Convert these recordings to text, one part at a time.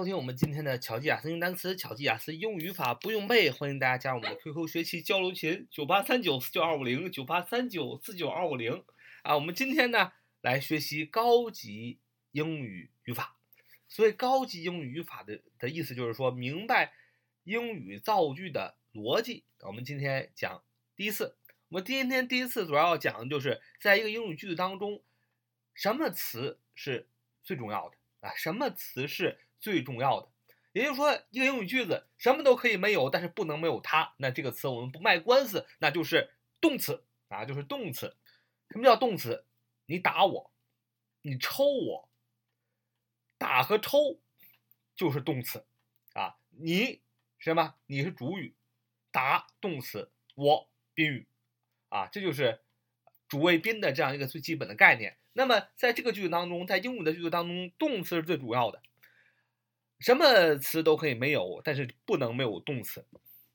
收听我们今天的巧记雅思英语单词，巧记雅思英语语法不用背。欢迎大家加入我们的 QQ 学习交流群：九八三九四九二五零九八三九四九二五零。啊，我们今天呢来学习高级英语语法。所以高级英语语法的的意思就是说明白英语造句的逻辑。我们今天讲第一次，我们今天第一次主要讲的就是在一个英语句子当中，什么词是最重要的啊？什么词是？最重要的，也就是说，一个英语句子什么都可以没有，但是不能没有它。那这个词我们不卖官司，那就是动词啊，就是动词。什么叫动词？你打我，你抽我，打和抽就是动词啊。你什么？你是主语，打动词，我宾语啊，这就是主谓宾的这样一个最基本的概念。那么在这个句子当中，在英语的句子当中，动词是最主要的。什么词都可以没有，但是不能没有动词。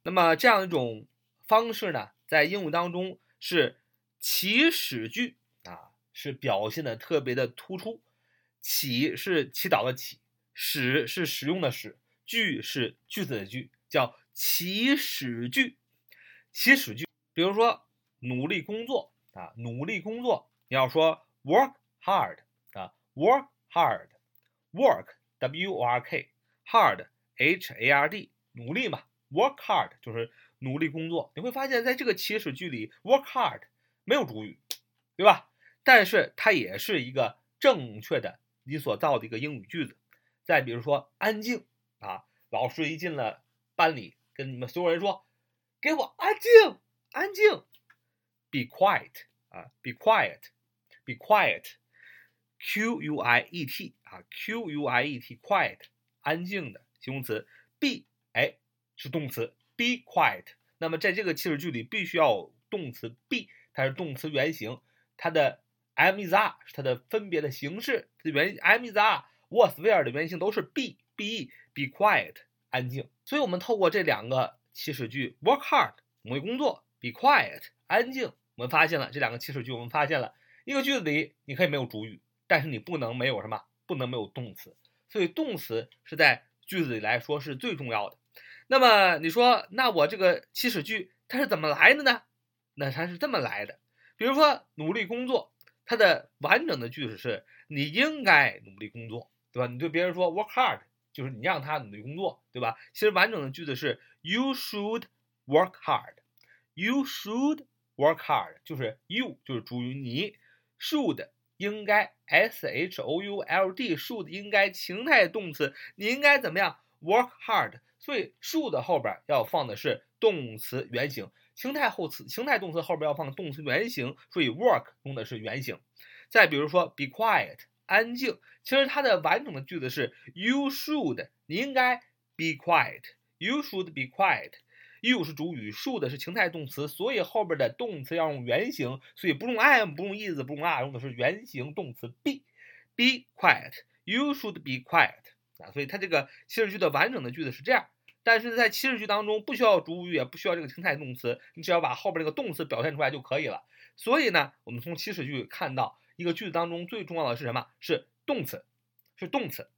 那么这样一种方式呢，在英语当中是祈使句啊，是表现的特别的突出。祈是祈祷的祈，使是使用的使，句是句子的句，叫祈使句。祈使句，比如说努力工作啊，努力工作，你要说 work hard 啊，work hard，work w o r k。Hard, H A R D，努力嘛，work hard 就是努力工作。你会发现在这个祈使句里，work hard 没有主语，对吧？但是它也是一个正确的你所造的一个英语句子。再比如说安静啊，老师一进了班里，跟你们所有人说：“给我安静，安静，be quiet 啊，be quiet，be quiet，Q U I E T 啊，Q U I E T，quiet。安静的形容词，be 哎是动词，be quiet。那么在这个祈使句里，必须要动词 be，它是动词原形，它的 am is are 是它的分别的形式，它的原 am is are，was where 的原形都是 be be be quiet 安静。所以我们透过这两个祈使句，work hard 努力工作，be quiet 安静，我们发现了这两个祈使句，我们发现了一个句子里你可以没有主语，但是你不能没有什么，不能没有动词。所以动词是在句子里来说是最重要的。那么你说，那我这个祈使句它是怎么来的呢？那它是这么来的。比如说努力工作，它的完整的句子是你应该努力工作，对吧？你对别人说 work hard，就是你让他努力工作，对吧？其实完整的句子是 you should work hard，you should work hard，就是 you 就是主语，你 should。应该 s h o u l d should 应该情态动词，你应该怎么样 work hard？所以 should 后边要放的是动词原形，情态后词情态动词后边要放动词原形，所以 work 用的是原形。再比如说 be quiet 安静，其实它的完整的句子是 you should 你应该 be quiet，you should be quiet。You 是主语，should 是情态动词，所以后边的动词要用原形，所以不用 am，不用 is，不用 are，用的是原形动词 be。Be quiet，you should be quiet 啊，所以它这个祈使句的完整的句子是这样。但是在祈使句当中，不需要主语，也不需要这个情态动词，你只要把后边这个动词表现出来就可以了。所以呢，我们从祈使句看到一个句子当中最重要的是什么？是动词，是动词。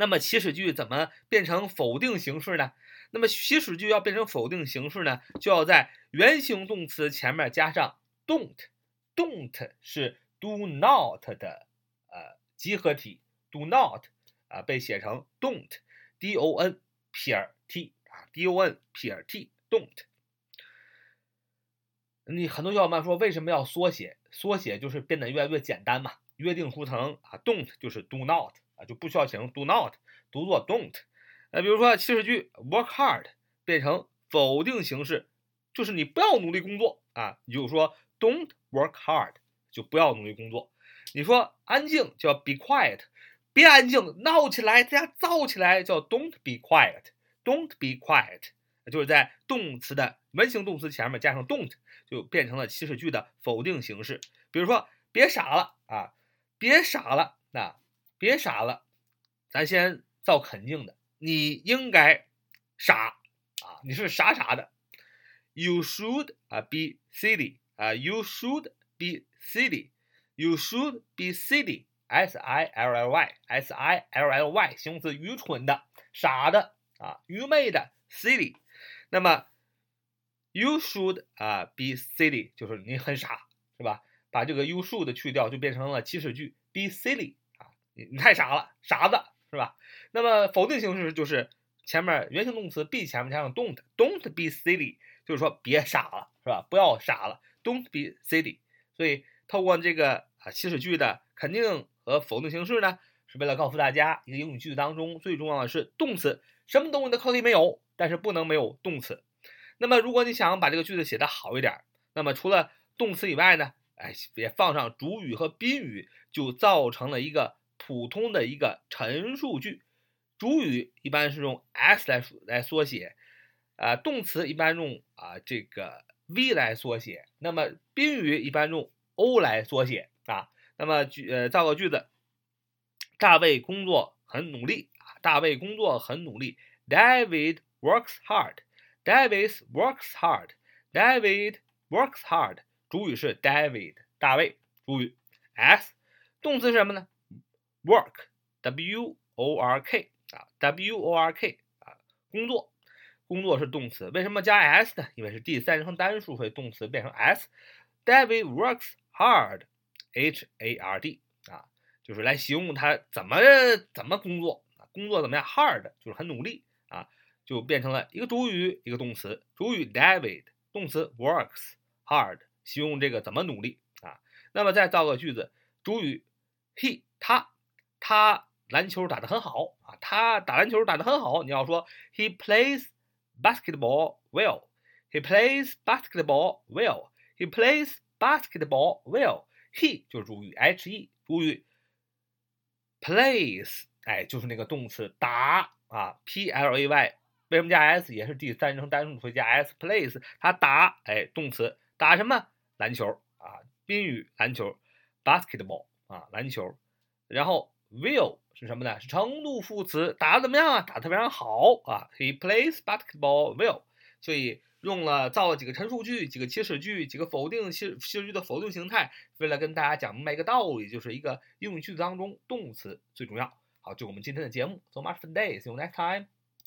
那么祈使句怎么变成否定形式呢？那么祈使句要变成否定形式呢，就要在原形动词前面加上 don't，don't 是 do not 的呃集合体，do not 啊被写成 don't，d o n 撇 t 啊，d o n 撇 t，don't。你很多小伙伴说为什么要缩写？缩写就是变得越来越简单嘛，约定俗成啊，don't 就是 do not 啊，就不需要写成 do not，读作 don't。那比如说祈使句 work hard 变成否定形式，就是你不要努力工作啊，你就说 don't work hard，就不要努力工作。你说安静叫 be quiet，别安静，闹起来，大家燥起来叫 don't be quiet，don't be quiet，就是在动词的原形动词前面加上 don't，就变成了祈使句的否定形式。比如说别傻了啊，别傻了，那别傻了，咱先造肯定的。你应该傻啊！你是傻傻的。You should 啊 be silly 啊，You should be silly，You should be silly s i l l y s i l l y 形容词，愚蠢的、傻的啊，愚昧的，silly。那么 you should 啊 be silly 就是你很傻，是吧？把这个 you should 去掉，就变成了祈使句 be silly，你你太傻了，傻子，是吧？那么否定形式就是前面原形动词 be 前面加上 don't，don't be silly，就是说别傻了，是吧？不要傻了，don't be silly。所以透过这个啊祈使句的肯定和否定形式呢，是为了告诉大家，一个英语句子当中最重要的是动词，什么东西的课题没有，但是不能没有动词。那么如果你想把这个句子写得好一点，那么除了动词以外呢，哎，别放上主语和宾语，就造成了一个普通的一个陈述句。主语一般是用 s 来来缩写，啊，动词一般用啊这个 v 来缩写，那么宾语一般用 o 来缩写啊。那么句呃造个句子，大卫工作很努力啊，大卫工作很努力，David works hard。David works hard. David works hard. 主语是 David，大卫。主语 s，动词是什么呢？work，w o r k 啊，w o r k 啊，工作，工作是动词。为什么加 s 呢？因为是第三人称单数，所以动词变成 s。David works hard，h a r d 啊，就是来形容他怎么怎么工作，工作怎么样？hard 就是很努力啊。就变成了一个主语，一个动词。主语 David，动词 works hard，形容这个怎么努力啊？那么再造个句子，主语 he，他，他篮球打得很好啊，他打篮球打得很好。你要说 he plays basketball well，he plays basketball well，he plays basketball well。he 就是主语 he，主语 plays，哎，就是那个动词打啊，p l a y。为什么加 s 也是第三人称单数，所以加 s plays。他打，哎，动词打什么？篮球啊，宾语篮球，basketball 啊，篮球。然后 will 是什么呢？是程度副词，打的怎么样啊？打的非常好啊。He plays basketball well。所以用了造了几个陈述句，几个祈使句，几个否定祈祈使句的否定形态，为了跟大家讲明白一个道理，就是一个英语句子当中动词最重要。好，就我们今天的节目，So much for today. See you next time.